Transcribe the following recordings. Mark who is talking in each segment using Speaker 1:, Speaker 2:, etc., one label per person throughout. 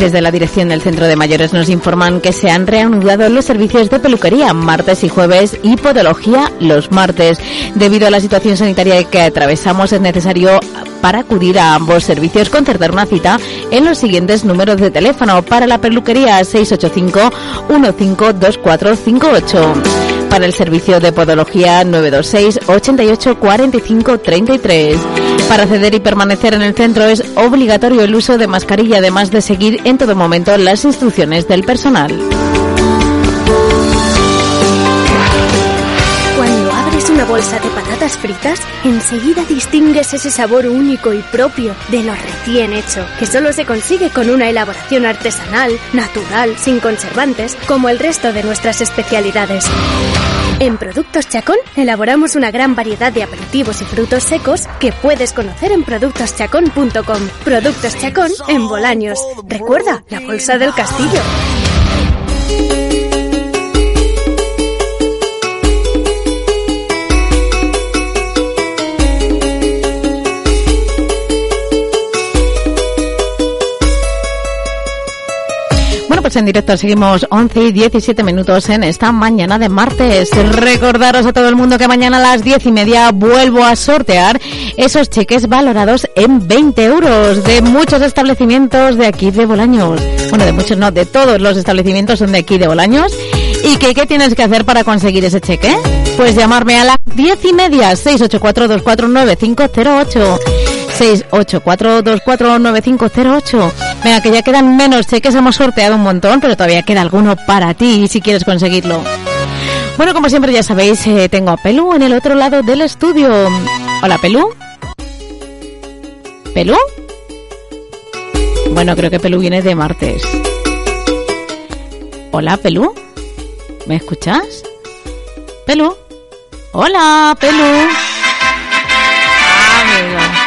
Speaker 1: Desde la dirección del Centro de Mayores nos informan que se han reanudado los servicios de peluquería martes y jueves y podología los martes. Debido a la situación sanitaria que atravesamos es necesario para acudir a ambos servicios concertar una cita en los siguientes números de teléfono para la peluquería 685 152458 para el servicio de podología 926 88 45 33. Para acceder y permanecer en el centro es obligatorio el uso de mascarilla, además de seguir en todo momento las instrucciones del personal.
Speaker 2: Bolsa de patatas fritas, enseguida distingues ese sabor único y propio de lo recién hecho, que solo se consigue con una elaboración artesanal, natural, sin conservantes, como el resto de nuestras especialidades. En Productos Chacón elaboramos una gran variedad de aperitivos y frutos secos que puedes conocer en productoschacón.com. Productos Chacón en Bolaños. Recuerda, la bolsa del castillo.
Speaker 1: En directo seguimos 11 y 17 minutos en esta mañana de martes. Recordaros a todo el mundo que mañana a las 10 y media vuelvo a sortear esos cheques valorados en 20 euros de muchos establecimientos de aquí de Bolaños. Bueno, de muchos no, de todos los establecimientos son de aquí de Bolaños. ¿Y qué, qué tienes que hacer para conseguir ese cheque? Pues llamarme a las 10 y media, 684-249-508. 684-249-508. Venga, que ya quedan menos cheques, hemos sorteado un montón, pero todavía queda alguno para ti si quieres conseguirlo. Bueno, como siempre ya sabéis, eh, tengo a Pelú en el otro lado del estudio. Hola, Pelú. ¿Pelú? Bueno, creo que Pelú viene de martes. Hola, Pelú. ¿Me escuchas? Pelú. Hola, Pelú. Amigo.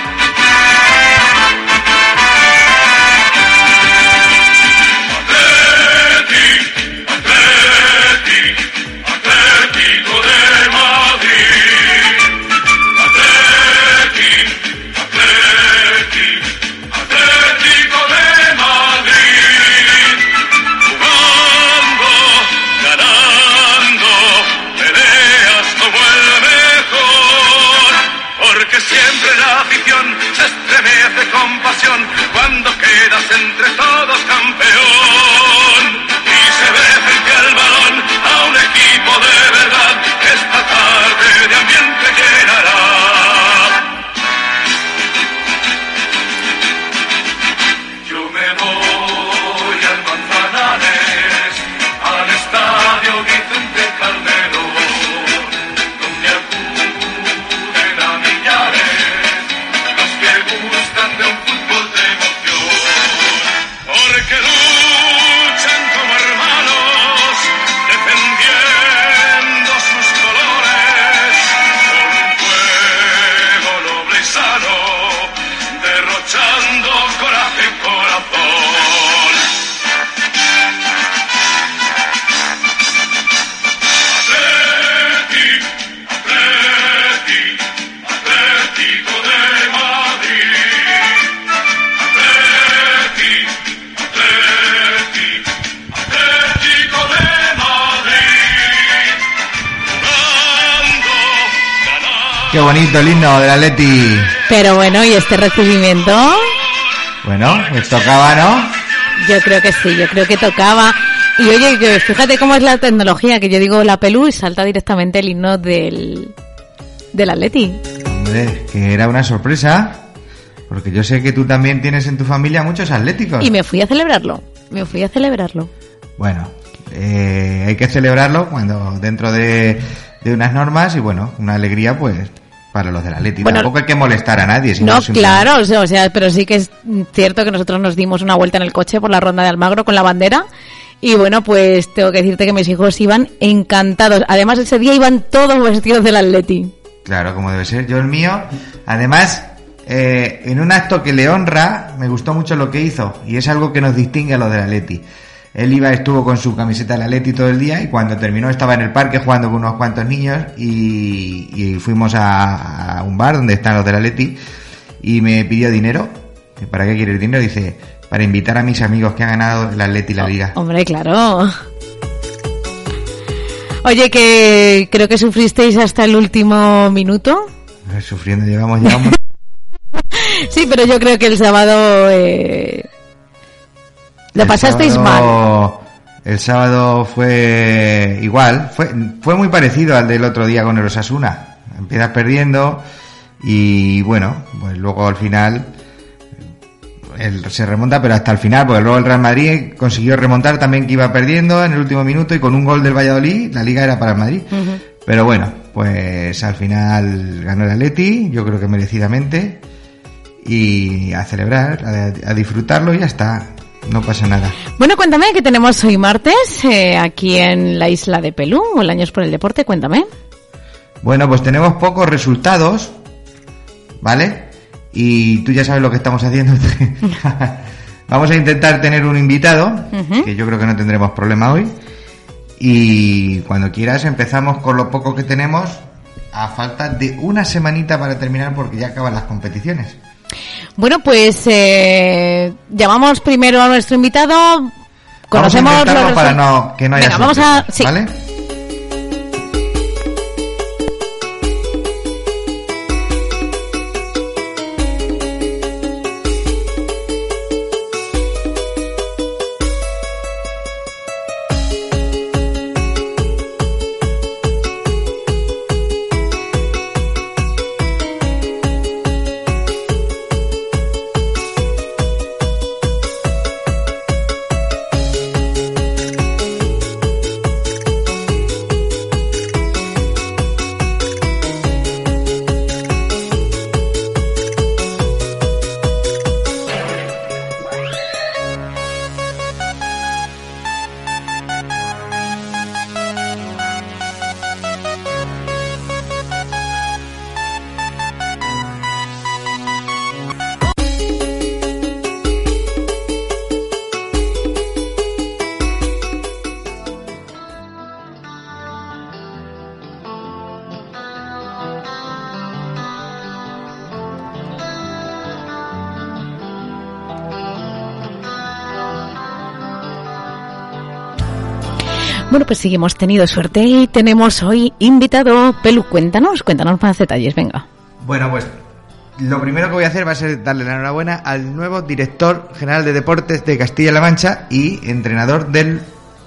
Speaker 3: Atleti.
Speaker 1: Pero bueno, ¿y este recibimiento?
Speaker 4: Bueno, pues tocaba, ¿no?
Speaker 1: Yo creo que sí, yo creo que tocaba. Y oye, que fíjate cómo es la tecnología, que yo digo la pelú y salta directamente el himno del, del Atleti.
Speaker 4: Hombre, que era una sorpresa. Porque yo sé que tú también tienes en tu familia muchos atléticos.
Speaker 1: Y me fui a celebrarlo, me fui a celebrarlo.
Speaker 4: Bueno, eh, hay que celebrarlo cuando dentro de, de unas normas y bueno, una alegría pues para los del Atleti.
Speaker 1: Bueno,
Speaker 4: Tampoco hay que molestar a nadie. sino
Speaker 1: No, claro, o sea, o sea, pero sí que es cierto que nosotros nos dimos una vuelta en el coche por la ronda de Almagro con la bandera. Y bueno, pues tengo que decirte que mis hijos iban encantados. Además, ese día iban todos vestidos del Atleti.
Speaker 4: Claro, como debe ser. Yo el mío, además, eh, en un acto que le honra, me gustó mucho lo que hizo y es algo que nos distingue a los del Atleti. Él iba, estuvo con su camiseta del Atleti todo el día y cuando terminó estaba en el parque jugando con unos cuantos niños y, y fuimos a, a un bar donde están los del Atleti y me pidió dinero. ¿Para qué quieres dinero? Dice, para invitar a mis amigos que han ganado el Atleti y la Liga.
Speaker 1: Hombre, claro. Oye, que creo que sufristeis hasta el último minuto.
Speaker 4: Sufriendo llevamos ya un...
Speaker 1: Sí, pero yo creo que el sábado eh, lo
Speaker 4: El
Speaker 1: pasasteis mal.
Speaker 4: sábado- El sábado fue igual, fue, fue muy parecido al del otro día con el Osasuna. Empiezas perdiendo y bueno, pues luego al final el- se remonta, pero hasta el final, porque luego el Real Madrid consiguió remontar también que iba perdiendo en el último minuto y con un gol del Valladolid, la liga era para el Madrid. Pero bueno, pues al final ganó el Atleti, yo creo que merecidamente y a celebrar, a, a disfrutarlo y ya está. No pasa nada.
Speaker 1: Bueno, cuéntame que tenemos hoy martes eh, aquí en la isla de Pelú, o el Años por el Deporte, cuéntame.
Speaker 4: Bueno, pues tenemos pocos resultados, ¿vale? Y tú ya sabes lo que estamos haciendo. Vamos a intentar tener un invitado, que yo creo que no tendremos problema hoy. Y cuando quieras empezamos con lo poco que tenemos, a falta de una semanita para terminar porque ya acaban las competiciones.
Speaker 1: Bueno, pues eh, llamamos primero a nuestro invitado. Conocemos
Speaker 4: vamos a
Speaker 1: los
Speaker 4: para no, que no haya
Speaker 1: Venga, vamos a...
Speaker 4: sorpresas,
Speaker 1: sí.
Speaker 4: ¿vale?
Speaker 1: Bueno, pues sí, hemos tenido suerte y tenemos hoy invitado. Pelu, cuéntanos, cuéntanos más detalles, venga.
Speaker 4: Bueno, pues lo primero que voy a hacer va a ser darle la enhorabuena al nuevo director general de deportes de Castilla-La Mancha y entrenador del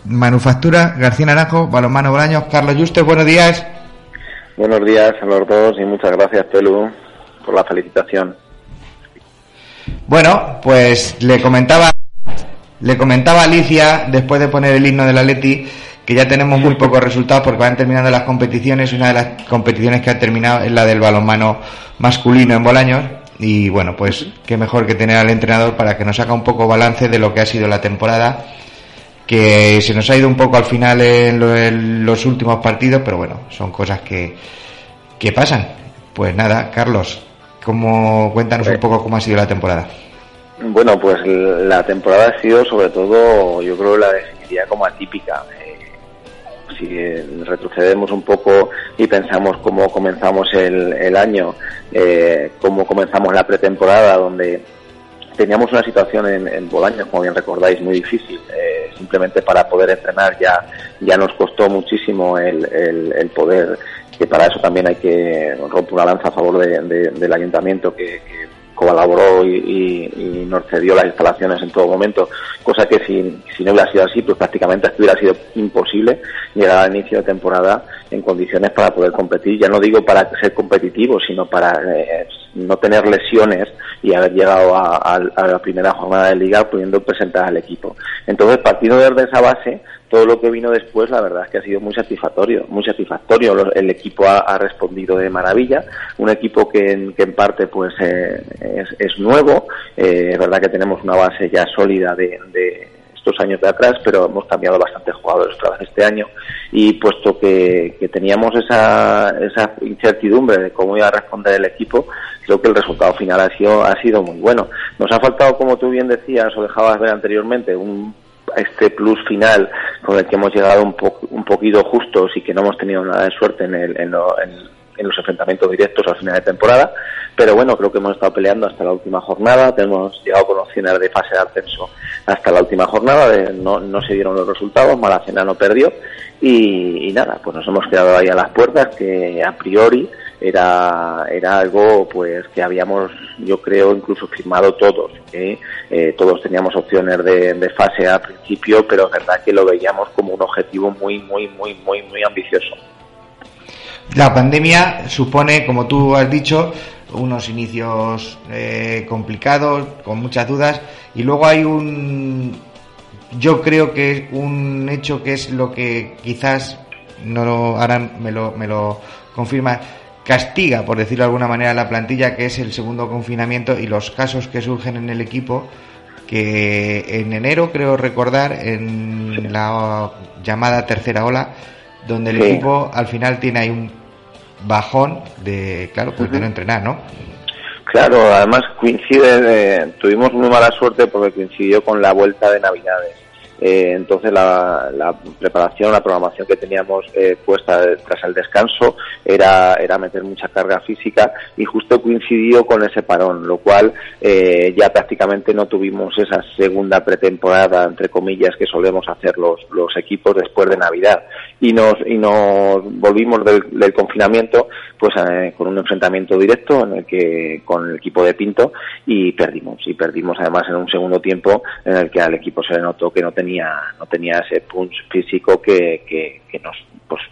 Speaker 4: Manufactura García Naranjo, Balonmano Bolaños, Carlos Juste, buenos días.
Speaker 5: Buenos días a los dos y muchas gracias, Pelu, por la felicitación.
Speaker 4: Bueno, pues le comentaba le comentaba a Alicia después de poner el himno del Atleti que ya tenemos muy pocos resultados porque van terminando las competiciones. Una de las competiciones que ha terminado es la del balonmano masculino en Bolaños. Y bueno, pues qué mejor que tener al entrenador para que nos haga un poco balance de lo que ha sido la temporada. Que se nos ha ido un poco al final en, lo- en los últimos partidos, pero bueno, son cosas que, que pasan. Pues nada, Carlos, ¿cómo, cuéntanos un poco cómo ha sido la temporada.
Speaker 5: Bueno, pues la temporada ha sido sobre todo, yo creo la definiría como atípica. Eh, si retrocedemos un poco y pensamos cómo comenzamos el, el año, eh, cómo comenzamos la pretemporada, donde teníamos una situación en, en Bolaños, como bien recordáis, muy difícil. Eh, simplemente para poder entrenar ya, ya nos costó muchísimo el, el, poder, que para eso también hay que romper una lanza a favor de- de- del ayuntamiento que colaboró y, y- y nos cedió las instalaciones en todo momento, cosa que si, si no hubiera sido así, pues prácticamente hubiera sido imposible llegar al inicio de temporada en condiciones para poder competir. Ya no digo para ser competitivo, sino para eh, no tener lesiones y haber llegado a, la primera jornada de liga pudiendo presentar al equipo. Entonces, partiendo desde esa base, todo lo que vino después, la verdad es que ha sido muy satisfactorio, muy satisfactorio. El equipo ha, respondido de maravilla, un equipo que en, que en parte pues eh, es, nuevo, eh, es verdad que tenemos una base ya sólida de estos años de atrás, pero hemos cambiado bastantes jugadores otra este año y puesto que, que teníamos esa, esa incertidumbre de cómo iba a responder el equipo, creo que el resultado final ha sido, ha sido muy bueno. Nos ha faltado, como tú bien decías o dejabas ver anteriormente, un este plus final con el que hemos llegado un, po un poquito justos y que no hemos tenido nada de suerte en, el, en, lo, en, en los enfrentamientos directos al final de temporada, pero bueno, creo que hemos estado peleando hasta la última jornada, hemos llegado con opciones de fase de ascenso hasta la última jornada, no, no se dieron los resultados, Malacena no perdió y, nada, pues nos hemos quedado ahí a las puertas que a priori era, era algo pues que habíamos yo creo incluso firmado todos. Eh, todos teníamos opciones de, de fase al principio pero es verdad que lo veíamos como un objetivo muy muy muy muy muy ambicioso
Speaker 4: La pandemia supone, como tú has dicho, unos inicios eh, complicados, con muchas dudas, y luego hay un, yo creo que es un hecho que es lo que quizás, no lo, ahora me lo, me lo confirma, castiga, por decirlo de alguna manera, la plantilla, que es el segundo confinamiento y los casos que surgen en el equipo, que en enero, creo recordar, en la llamada tercera ola, donde el
Speaker 5: Sí.
Speaker 4: equipo al final tiene ahí un bajón de, claro, pues de no entrenar, ¿no?
Speaker 5: Claro, además coincide, eh, tuvimos muy mala suerte porque coincidió con la vuelta de Navidades. Eh, entonces la, la preparación, la programación que teníamos eh, puesta de- tras el descanso era, era meter mucha carga física y justo coincidió con ese parón, lo cual eh, ya prácticamente no tuvimos esa segunda pretemporada, entre comillas, que solemos hacer los, los equipos después de Navidad. Y nos, y nos volvimos del, del confinamiento pues eh, con un enfrentamiento directo en el que con el equipo de Pinto y perdimos. Y perdimos además en un segundo tiempo en el que al equipo se le notó que no tenía no tenía ese punch físico que, que, que nos pues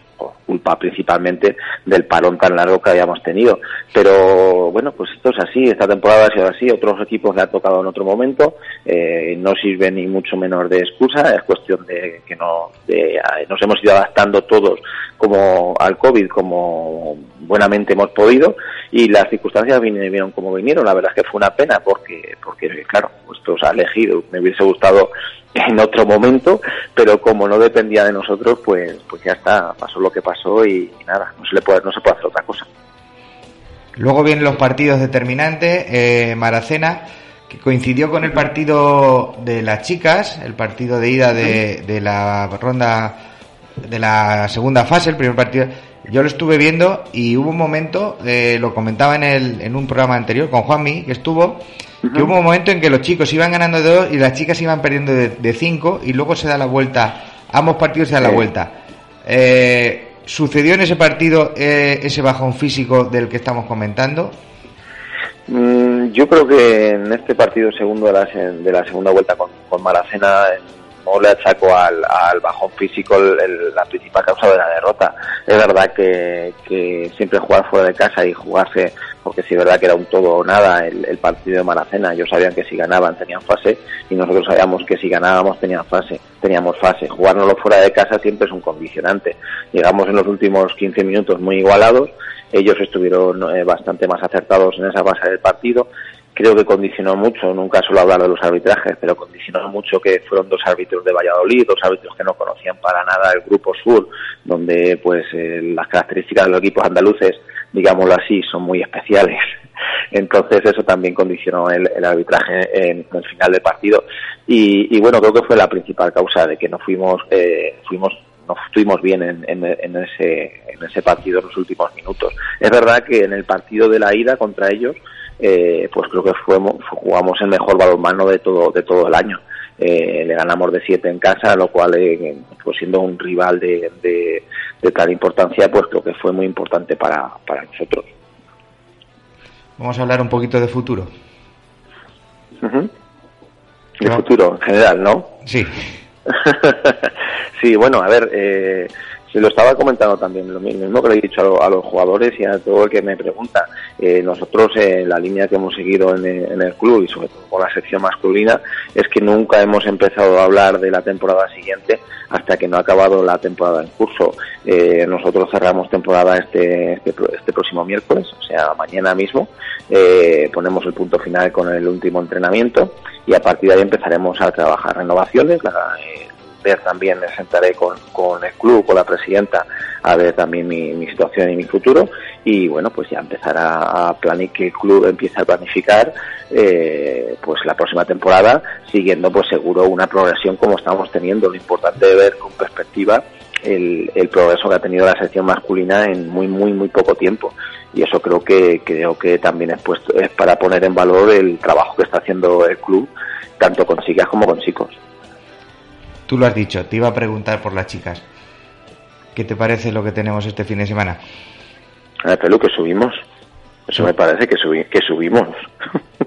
Speaker 5: culpa principalmente del parón tan largo que habíamos tenido. Pero bueno pues esto es así esta temporada ha sido así otros equipos le ha tocado en otro momento eh, no sirve ni mucho menos de excusa es cuestión de que no de, eh, nos hemos ido adaptando todos como al covid como buenamente hemos podido y las circunstancias vinieron como vinieron. La verdad es que fue una pena porque porque claro esto se ha elegido. Me hubiese gustado en otro momento pero como no dependía de nosotros pues pues ya está pasó lo que pasó y, nada no se le puede no se puede hacer otra cosa
Speaker 4: Luego vienen los partidos determinantes, eh, Maracena, que coincidió con el partido de las chicas, el partido de ida de, de la ronda de la segunda fase, el primer partido. Yo lo estuve viendo y hubo un momento, eh, lo comentaba en, el, en un programa anterior con Juanmi, que estuvo, que hubo un momento en que los chicos iban ganando de dos y las chicas iban perdiendo de, de cinco y luego se da la vuelta, ambos partidos se dan la vuelta. Eh, ¿Sucedió en ese partido eh, ese bajón físico del que estamos comentando?
Speaker 5: Mm, yo creo que en este partido segundo de la, se- de la segunda vuelta con, con Maracena no le achaco al, bajón físico el- la principal causa de la derrota. Es verdad que, que siempre jugar fuera de casa y jugarse, porque sí es verdad que era un todo o nada el, el partido de Maracena. Ellos sabían que si ganaban tenían fase y nosotros sabíamos que si ganábamos tenían fase, teníamos fase. Jugárnoslo fuera de casa siempre es un condicionante. Llegamos en los últimos 15 minutos muy igualados ellos estuvieron eh, bastante más acertados en esa fase del partido. Creo que condicionó mucho, nunca suelo hablar de los arbitrajes, pero condicionó mucho que fueron dos árbitros de Valladolid, dos árbitros que no conocían para nada el Grupo Sur, donde pues eh, las características de los equipos andaluces, digámoslo así, son muy especiales. Entonces eso también condicionó el, arbitraje en, el final del partido. Y, y, bueno, creo que fue la principal causa de que no fuimos, eh, fuimos no estuvimos bien en, en, en, ese, en ese partido en los últimos minutos. Es verdad que en el partido de la ida contra ellos, eh, pues creo que fuimos, jugamos el mejor balonmano de todo, de todo el año. Eh, le ganamos de 7 en casa, lo cual, eh, pues siendo un rival de, de, de, tal importancia, pues creo que fue muy importante para, para nosotros.
Speaker 4: Vamos a hablar un poquito de futuro.
Speaker 5: Uh -huh. De no. futuro en general, ¿no?
Speaker 4: Sí.
Speaker 5: sí, bueno, a ver, eh, se lo estaba comentando también, lo mismo que le he dicho a, lo, a los jugadores y a todo el que me pregunta. Eh, nosotros, eh, la línea que hemos seguido en, en, el club y sobre todo con la sección masculina, es que nunca hemos empezado a hablar de la temporada siguiente hasta que no ha acabado la temporada en curso. Eh, nosotros cerramos temporada este, este, este, próximo miércoles, o sea, mañana mismo. Eh, ponemos el punto final con el último entrenamiento y a partir de ahí empezaremos a trabajar renovaciones. La, eh, ver también me sentaré con, con, el club, con la presidenta, a ver también mi, situación y mi futuro y bueno, pues ya empezar a, a planificar, que el club empiece a planificar eh, pues la próxima temporada siguiendo pues seguro una progresión como estamos teniendo. Lo importante de ver con perspectiva el, el progreso que ha tenido la sección masculina en muy, muy, muy poco tiempo. Y eso creo que, creo que también es, puesto, es para poner en valor el trabajo que está haciendo el club, tanto con chicas como con chicos.
Speaker 4: Tú lo has dicho, te iba a preguntar por las chicas. ¿Qué te parece lo que tenemos este fin de semana?
Speaker 5: Ah, Pelu, que subimos. Eso me parece que, subi que subimos.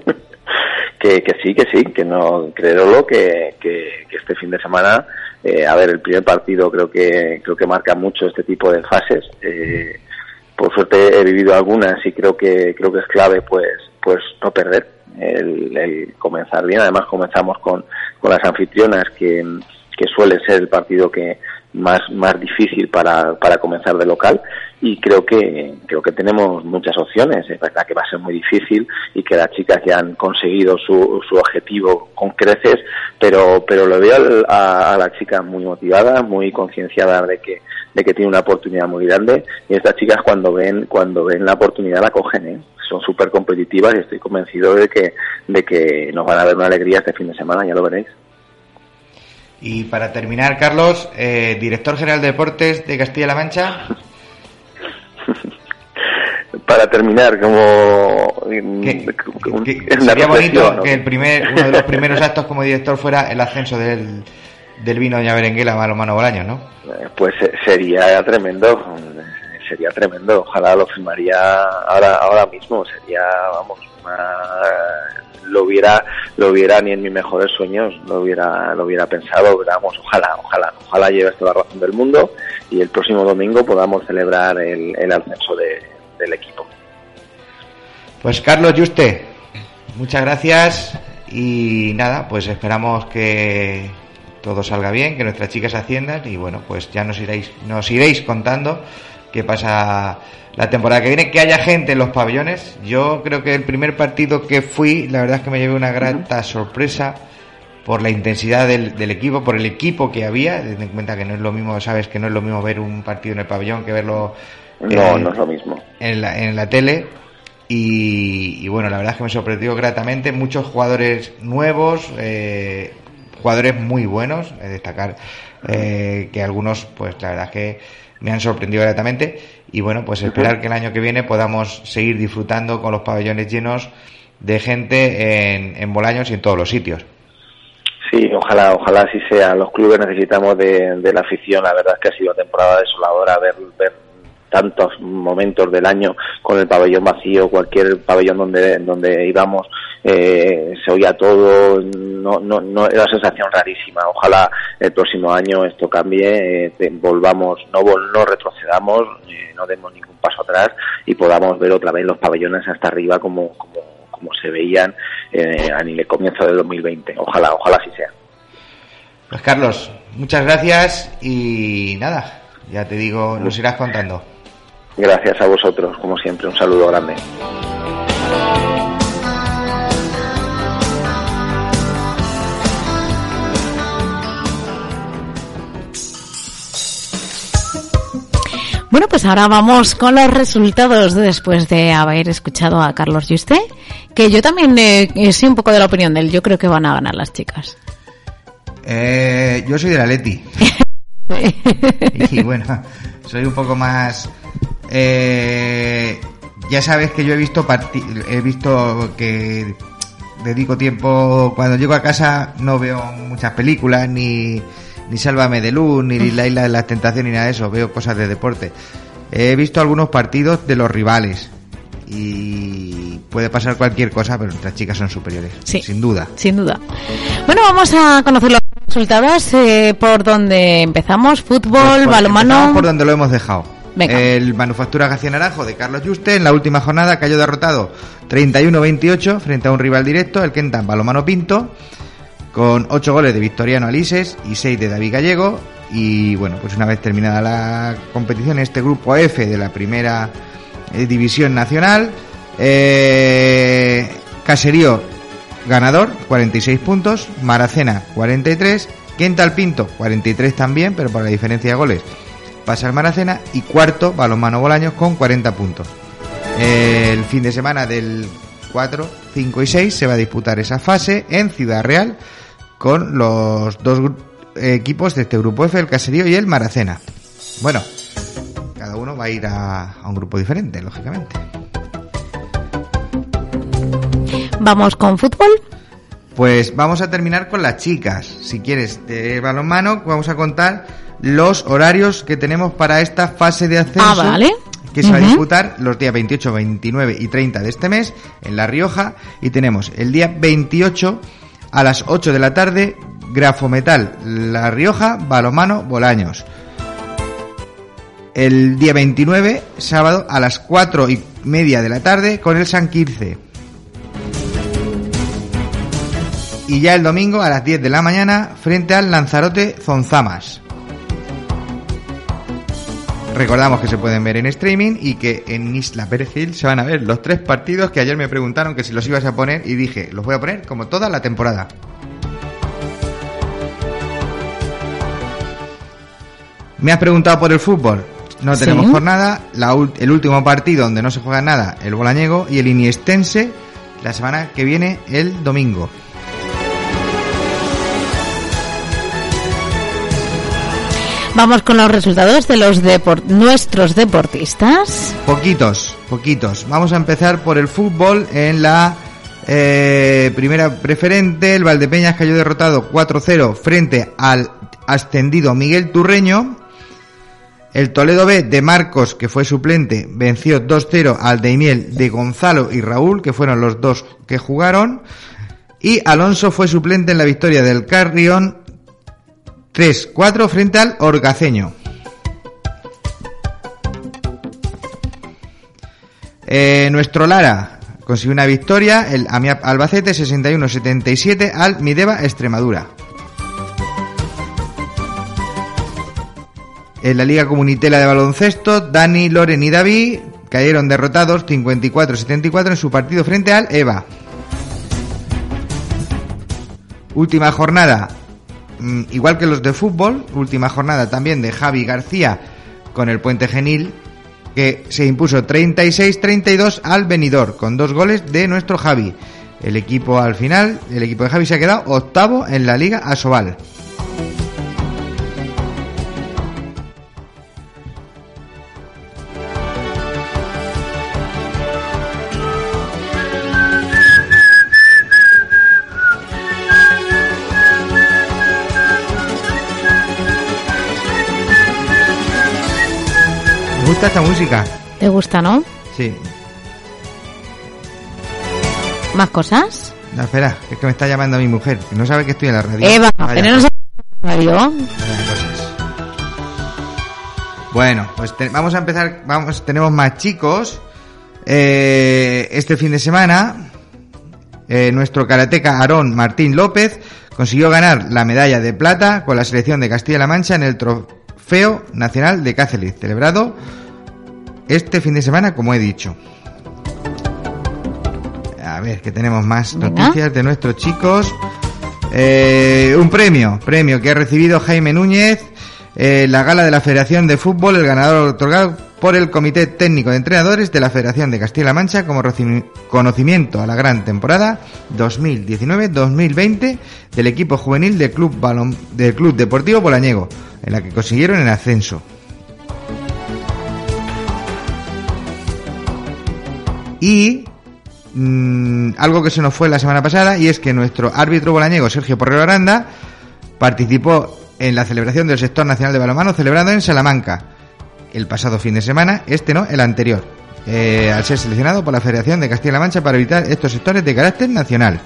Speaker 5: que, que sí, que sí, que no, creo que, que, que este fin de semana, eh, a ver, el primer partido creo que, creo que marca mucho este tipo de fases. Eh, por suerte he vivido algunas y creo que, creo que es clave pues, pues no perder, el, el comenzar bien. Además comenzamos con, con las anfitrionas que, que suele ser el partido que más más difícil para, para comenzar de local. Y creo que creo que tenemos muchas opciones. Es verdad que va a ser muy difícil y que las chicas ya han conseguido su, su objetivo con creces pero pero lo veo a, a las chicas muy motivadas muy concienciadas de que de que tiene una oportunidad muy grande. Y estas chicas cuando ven cuando ven la oportunidad la cogen ¿eh? son súper competitivas y estoy convencido de que de que nos van a dar una alegría este fin de semana ya lo veréis
Speaker 4: Y para terminar, Carlos, eh, director general de deportes de Castilla-La Mancha.
Speaker 5: para terminar como
Speaker 4: Que- que
Speaker 5: una
Speaker 4: sería bonito que el primer, uno de los primeros actos como director fuera el ascenso del, del vino Doña Berenguela a Balomano Bolaños, ¿no?
Speaker 5: Eh, Pues eh, sería tremendo, sería tremendo. Ojalá lo firmaría ahora, ahora mismo. Sería, vamos, una- lo hubiera, lo hubiera ni en mis mejores sueños lo hubiera, lo hubiera pensado. Pero vamos, ojalá, ojalá, ojalá lleves toda la razón del mundo y el próximo domingo podamos celebrar el, el ascenso de- del equipo.
Speaker 4: Pues Carlos Juste, muchas gracias y nada, pues esperamos que todo salga bien, que nuestras chicas asciendan y bueno, pues ya nos iréis, nos iréis contando qué pasa la temporada que viene, que haya gente en los pabellones. Yo creo que el primer partido que fui, la verdad es que me llevé una grata sorpresa por la intensidad del, del equipo, por el equipo que había, teniendo en cuenta que no es lo mismo, sabes que no es lo mismo ver un partido en el pabellón que verlo
Speaker 5: No,
Speaker 4: eh,
Speaker 5: no es lo mismo.
Speaker 4: en la, en la tele y, y bueno, la verdad es que me sorprendió gratamente. Muchos jugadores nuevos, eh, jugadores muy buenos, eh, destacar eh, que algunos, pues la verdad es que me han sorprendido gratamente. Y bueno, pues esperar que el año que viene podamos seguir disfrutando con los pabellones llenos de gente en, en Bolaños y en todos los sitios.
Speaker 5: Sí, ojalá, ojalá así sea. Los clubes necesitamos de, de la afición. La verdad es que ha sido temporada desoladora ver, ver tantos momentos del año con el pabellón vacío, cualquier pabellón donde donde íbamos eh, se oía todo, no, no, no era una sensación rarísima. Ojalá el próximo año esto cambie, eh, volvamos, no vol- no retrocedamos, eh, no demos ningún paso atrás y podamos ver otra vez los pabellones hasta arriba como como como se veían eh, a nivel comienzo del 2020. Ojalá, ojalá así sea.
Speaker 4: Pues Carlos, muchas gracias y nada, ya te digo, nos irás contando.
Speaker 5: Gracias a vosotros, como siempre. Un saludo grande.
Speaker 1: Bueno, pues ahora vamos con los resultados después de haber escuchado a Carlos Juste, que yo también eh, eh, soy un poco de la opinión de él. Yo creo que van a ganar las chicas.
Speaker 4: Eh, yo soy de la Leti. y bueno, soy un poco más. Eh, ya sabes que yo he visto he visto que dedico tiempo cuando llego a casa no veo muchas películas ni ni Sálvame de Luz ni La isla de las tentaciones ni nada de eso, veo cosas de deporte. He visto algunos partidos de los rivales y puede pasar cualquier cosa, pero nuestras chicas son superiores,
Speaker 1: Sí.
Speaker 4: sin duda.
Speaker 1: Sin duda. Bueno, vamos a conocer los resultados eh, por donde empezamos. Fútbol,
Speaker 4: Pues por-
Speaker 1: balonmano.
Speaker 4: empezamos por donde lo hemos dejado. El Manufactura García Naranjo de Carlos Juste en la última jornada cayó derrotado 31-28 frente a un rival directo, el Kentan Balomano Pinto, con 8 goles de Victoriano Alises y 6 de David Gallego. Y bueno, pues una vez terminada la competición, este grupo F de la primera eh, división nacional, eh, Caserío ganador, 46 puntos, Maracena 43, Kental Pinto 43 también, pero por la diferencia de goles pasa el Maracena y cuarto Balonmano Bolaños con 40 puntos. El fin de semana del 4, 5 y 6 se va a disputar esa fase en Ciudad Real con los dos equipos de este grupo F, el Caserío y el Maracena. Bueno, cada uno va a ir a, a un grupo diferente, lógicamente.
Speaker 1: Vamos con fútbol.
Speaker 4: Pues vamos a terminar con las chicas. Si quieres, de balonmano, vamos a contar los horarios que tenemos para esta fase de ascenso.
Speaker 1: Ah, vale.
Speaker 4: Que se va a disputar los días 28, 29 y 30 de este mes en La Rioja. Y tenemos el día 28 a las 8 de la tarde, Grafometal La Rioja, Balomano Bolaños. El día 29, sábado, a las 4 y media de la tarde, con el San Quirce. Y ya el domingo a las 10 de la mañana frente al Lanzarote Zonzamas. Recordamos que se pueden ver en streaming y que en Isla Perejil se van a ver los tres partidos que ayer me preguntaron que si los ibas a poner y dije, los voy a poner como toda la temporada. Me has preguntado por el fútbol. No
Speaker 1: Sí.
Speaker 4: tenemos jornada. La ul- el último partido donde no se juega nada, el Bolañego y el Iniestense, la semana que viene, el domingo.
Speaker 1: Vamos con los resultados de los nuestros deportistas.
Speaker 4: Poquitos, poquitos. Vamos a empezar por el fútbol en la eh, primera preferente. El Valdepeñas cayó derrotado 4-0 frente al ascendido Miguel Turreño. El Toledo B de Marcos, que fue suplente, venció 2-0 al Daimiel de Gonzalo y Raúl, que fueron los dos que jugaron. Y Alonso fue suplente en la victoria del Carrión 3-4 frente al Orgaceño. Eh, nuestro Lara consiguió una victoria, el Amiap Albacete 61-77 al Mideva Extremadura. En la Liga Comunitela de Baloncesto, Dani, Loren y David cayeron derrotados 54-74 en su partido frente al EVA. Última jornada, igual que los de fútbol, última jornada también de Javi García con el Puente Genil, que se impuso 36-32 al venidor, con dos goles de nuestro Javi. El equipo al final, el equipo de Javi se ha quedado octavo en la Liga Asobal. Gusta esta música?
Speaker 1: ¿Te gusta, no?
Speaker 4: Sí.
Speaker 1: ¿Más cosas?
Speaker 4: No, espera, es que me está llamando mi mujer, que no sabe que estoy en la radio.
Speaker 1: Eva,
Speaker 4: Vaya
Speaker 1: tenernos
Speaker 4: cosas,
Speaker 1: en radio.
Speaker 4: vaya cosas. Bueno, pues te- vamos a empezar, vamos, tenemos más chicos. Eh, este fin de semana, eh, nuestro karateca Aarón Martín López consiguió ganar la medalla de plata con la selección de Castilla-La Mancha en el Trofeo Nacional de Cáceres, celebrado este fin de semana, como he dicho. A ver, que tenemos más noticias de nuestros chicos. Eh, un premio, premio que ha recibido Jaime Núñez, eh, la gala de la Federación de Fútbol, el ganador otorgado por el Comité Técnico de Entrenadores de la Federación de Castilla-La Mancha como conocimiento a la gran temporada 2019-2020 del equipo juvenil del Club, Balon- del Club Deportivo Bolañego, en la que consiguieron el ascenso. Y mm, algo que se nos fue la semana pasada y es que nuestro árbitro bolañego Sergio Porrero Aranda participó en la celebración del sector nacional de balonmano celebrado en Salamanca el pasado fin de semana, este no, el anterior, eh, al ser seleccionado por la Federación de Castilla-La Mancha para evitar estos sectores de carácter nacional.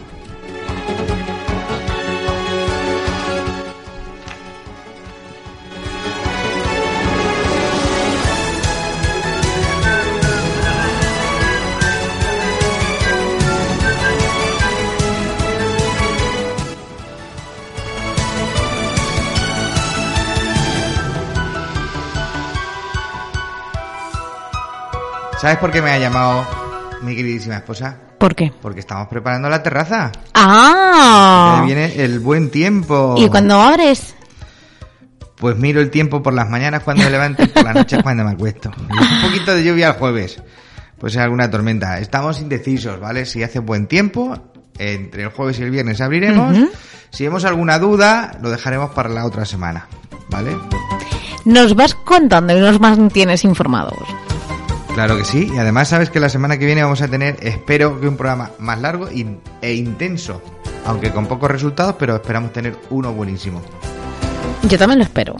Speaker 4: ¿Sabes por qué me ha llamado mi queridísima esposa?
Speaker 1: ¿Por qué?
Speaker 4: Porque estamos preparando la terraza.
Speaker 1: ¡Ah!
Speaker 4: Viene el buen tiempo.
Speaker 1: ¿Y cuando abres?
Speaker 4: Pues miro el tiempo por las mañanas cuando me levanto y por las noches cuando me acuesto. Y Un poquito de lluvia el jueves. Pues alguna tormenta. Estamos indecisos, ¿vale? Si hace buen tiempo, entre el jueves y el viernes abriremos. Si vemos alguna duda, lo dejaremos para la otra semana, ¿vale?
Speaker 1: nos vas contando y nos mantienes informados.
Speaker 4: Claro que sí, y además sabes que la semana que viene vamos a tener, espero que un programa más largo e intenso, aunque con pocos resultados, pero esperamos tener uno buenísimo.
Speaker 1: Yo también lo espero.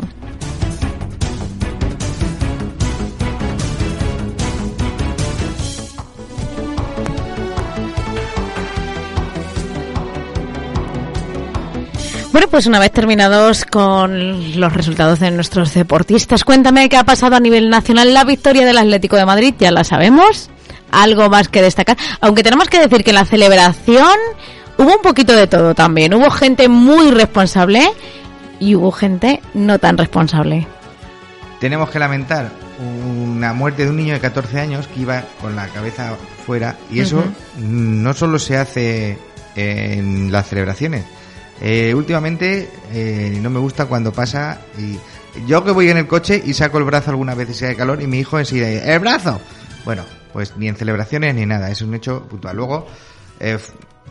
Speaker 1: Bueno, pues una vez terminados con los resultados de nuestros deportistas, cuéntame qué ha pasado a nivel nacional. La victoria del Atlético de Madrid, ya la sabemos. Algo más que destacar. Aunque tenemos que decir que en la celebración hubo un poquito de todo también. Hubo gente muy responsable y hubo gente no tan responsable.
Speaker 4: Tenemos que lamentar una muerte de un niño de 14 años que iba con la cabeza fuera y eso no solo se hace en las celebraciones. Eh, últimamente eh, no me gusta cuando pasa y yo que voy en el coche y saco el brazo algunas veces si hay calor y mi hijo enseguida ¡el brazo! Bueno, pues ni en celebraciones ni nada, es un hecho puntual. Luego, eh,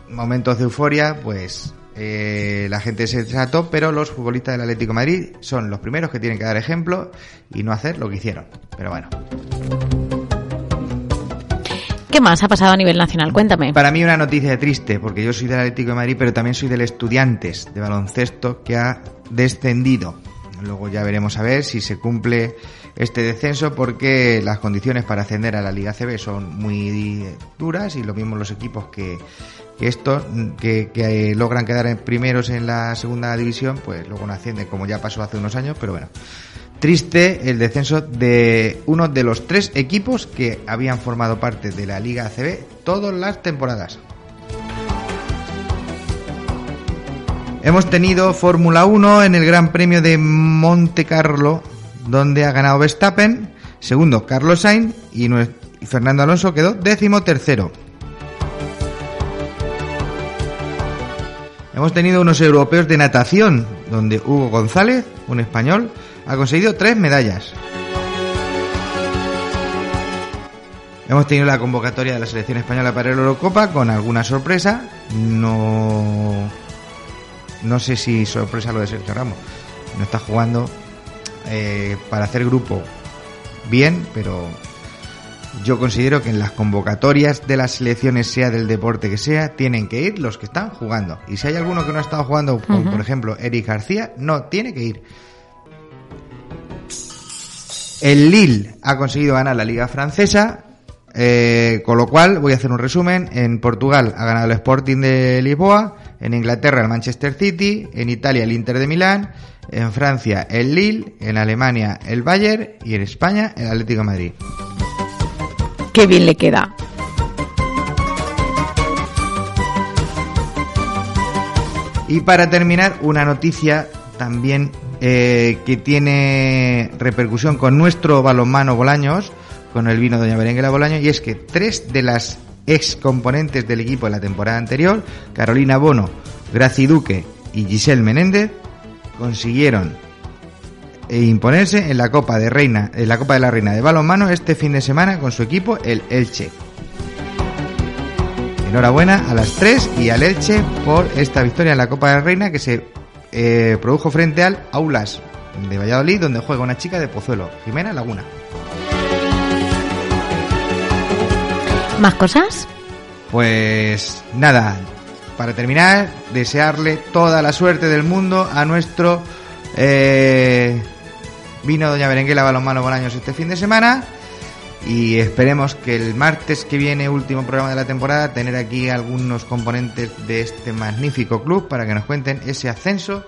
Speaker 4: momentos de euforia, pues la gente se desató, pero los futbolistas del Atlético de Madrid son los primeros que tienen que dar ejemplo y no hacer lo que hicieron. Pero bueno,
Speaker 1: ¿Qué más ha pasado a nivel nacional? Cuéntame.
Speaker 4: para mí una noticia triste, porque yo soy del Atlético de Madrid, pero también soy del Estudiantes de baloncesto que ha descendido. Luego ya veremos a ver si se cumple este descenso porque las condiciones para ascender a la Liga CB son muy duras y lo mismo los equipos que, que estos que, eh, logran quedar primeros en la segunda división pues luego no ascienden como ya pasó hace unos años pero bueno triste el descenso de uno de los tres equipos que habían formado parte de la Liga ACB todas las temporadas. Hemos tenido Fórmula 1 en el Gran Premio de Monte Carlo, donde ha ganado Verstappen, segundo Carlos Sainz y, Fernando Alonso quedó décimo tercero. Hemos tenido unos europeos de natación, donde Hugo González, un español, ha conseguido tres medallas. Hemos tenido la convocatoria de la selección española para la Eurocopa con alguna sorpresa. No, no sé si sorpresa lo de Sergio Ramos. No está jugando eh, para hacer grupo bien, pero yo considero que en las convocatorias de las selecciones, sea del deporte que sea, tienen que ir los que están jugando. Y si hay alguno que no ha estado jugando, como por ejemplo Eric García, no tiene que ir. El Lille ha conseguido ganar la Liga Francesa, eh, con lo cual voy a hacer un resumen. En Portugal ha ganado el Sporting de Lisboa, en Inglaterra el Manchester City, en Italia el Inter de Milán, en Francia el Lille, en Alemania el Bayern y en España el Atlético de Madrid.
Speaker 1: Qué bien le queda.
Speaker 4: Y para terminar, una noticia también eh, que tiene repercusión con nuestro balonmano Bolaños, con el vino Doña Berenguela Bolaño, y es que tres de las ex componentes del equipo de la temporada anterior, Carolina Bono, Graci Duque y Giselle Menéndez, consiguieron eh, imponerse en la Copa de Reina, en la Copa de la Reina de balonmano este fin de semana con su equipo, el Elche. Enhorabuena a las tres y al Elche por esta victoria en la Copa de la Reina que se eh, produjo frente al Aulas de Valladolid, donde juega una chica de Pozuelo, Jimena Laguna.
Speaker 1: ¿Más cosas?
Speaker 4: Pues nada, para terminar, desearle toda la suerte del mundo a nuestro eh, vino Doña Berenguela Balonmano Bolaños este fin de semana. Y esperemos que el martes que viene, último programa de la temporada, tener aquí algunos componentes de este magnífico club para que nos cuenten ese ascenso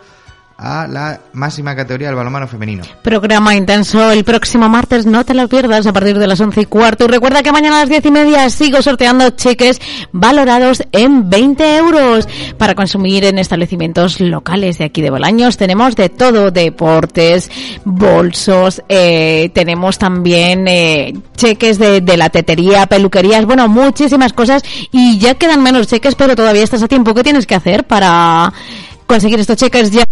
Speaker 4: a la máxima categoría del balonmano femenino.
Speaker 1: Programa intenso el próximo martes, no te lo pierdas a partir de las once y cuarto. Y recuerda que mañana a las diez y media sigo sorteando cheques valorados en 20 euros para consumir en establecimientos locales de aquí de Bolaños. Tenemos de todo, deportes, bolsos, eh, tenemos también eh, cheques de, de la tetería, peluquerías, bueno, muchísimas cosas. Y ya quedan menos cheques, pero todavía estás a tiempo. ¿Qué tienes que hacer para conseguir estos cheques? Ya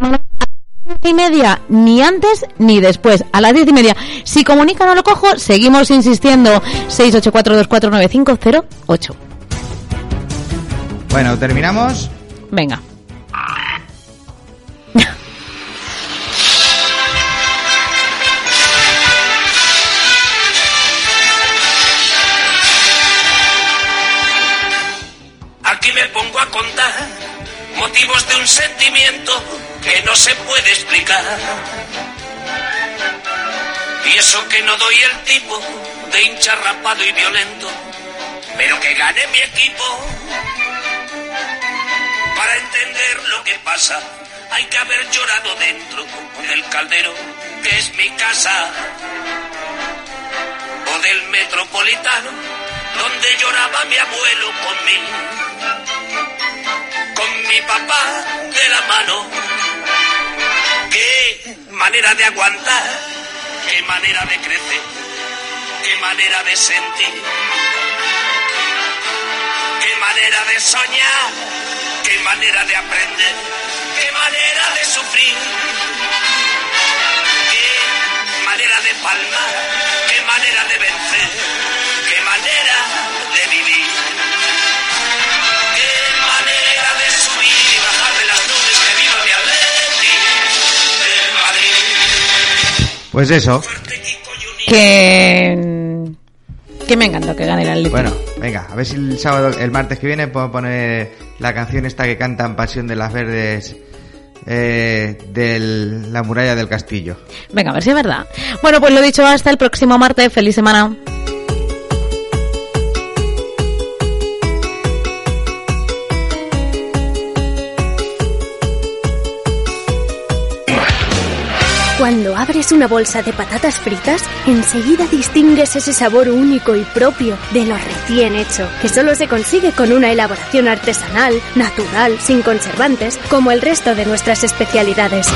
Speaker 1: diez y media, ni antes ni después, a las diez y media. Si comunica no lo cojo, seguimos insistiendo. 684249508.
Speaker 4: Bueno, terminamos.
Speaker 1: Venga.
Speaker 6: Un sentimiento que no se puede explicar. Y eso que no doy el tipo de hincha rapado y violento, pero que gane mi equipo. Para entender lo que pasa, hay que haber llorado dentro del caldero, que es mi casa, o del metropolitano, donde lloraba mi abuelo conmigo, con mi papá de la mano. Qué manera de aguantar, qué manera de crecer, qué manera de sentir, qué manera de soñar, qué manera de aprender, qué manera de sufrir, qué manera de palmar,
Speaker 4: Pues eso.
Speaker 1: Que... Que me encanta que gane el Atlético.
Speaker 4: Bueno, venga, a ver si el sábado, el martes que viene puedo poner la canción esta que cantan Pasión de las Verdes eh, de la muralla del castillo.
Speaker 1: Venga, a ver si es verdad. Bueno, pues lo dicho, hasta el próximo martes. Feliz semana.
Speaker 2: Abres una bolsa de patatas fritas, enseguida distingues ese sabor único y propio de lo recién hecho, que solo se consigue con una elaboración artesanal, natural, sin conservantes, como el resto de nuestras especialidades.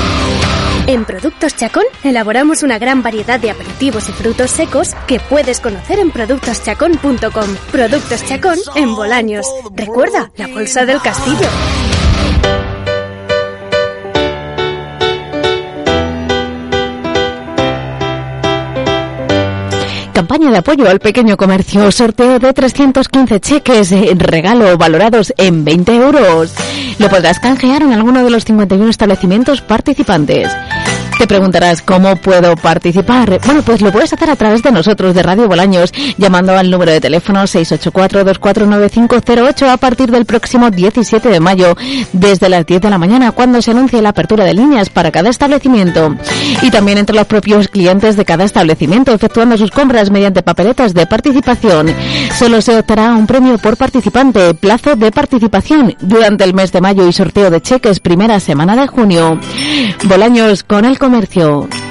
Speaker 2: En Productos Chacón elaboramos una gran variedad de aperitivos y frutos secos que puedes conocer en productoschacón.com. Productos Chacón en Bolaños. Recuerda, la bolsa del castillo.
Speaker 1: Campaña de apoyo al pequeño comercio. Sorteo de 315 cheques de regalo valorados en 20 euros. Lo podrás canjear en alguno de los 51 establecimientos participantes. Te preguntarás cómo puedo participar. Bueno, pues lo puedes hacer a través de nosotros, de Radio Bolaños, llamando al número de teléfono 684-249508 a partir del próximo 17 de mayo, desde las 10 de la mañana, cuando se anuncie la apertura de líneas para cada establecimiento. Y también entre los propios clientes de cada establecimiento, efectuando sus compras mediante papeletas de participación. Solo se optará un premio por participante, plazo de participación durante el mes de mayo y sorteo de cheques primera semana de junio. Bolaños con el comercio.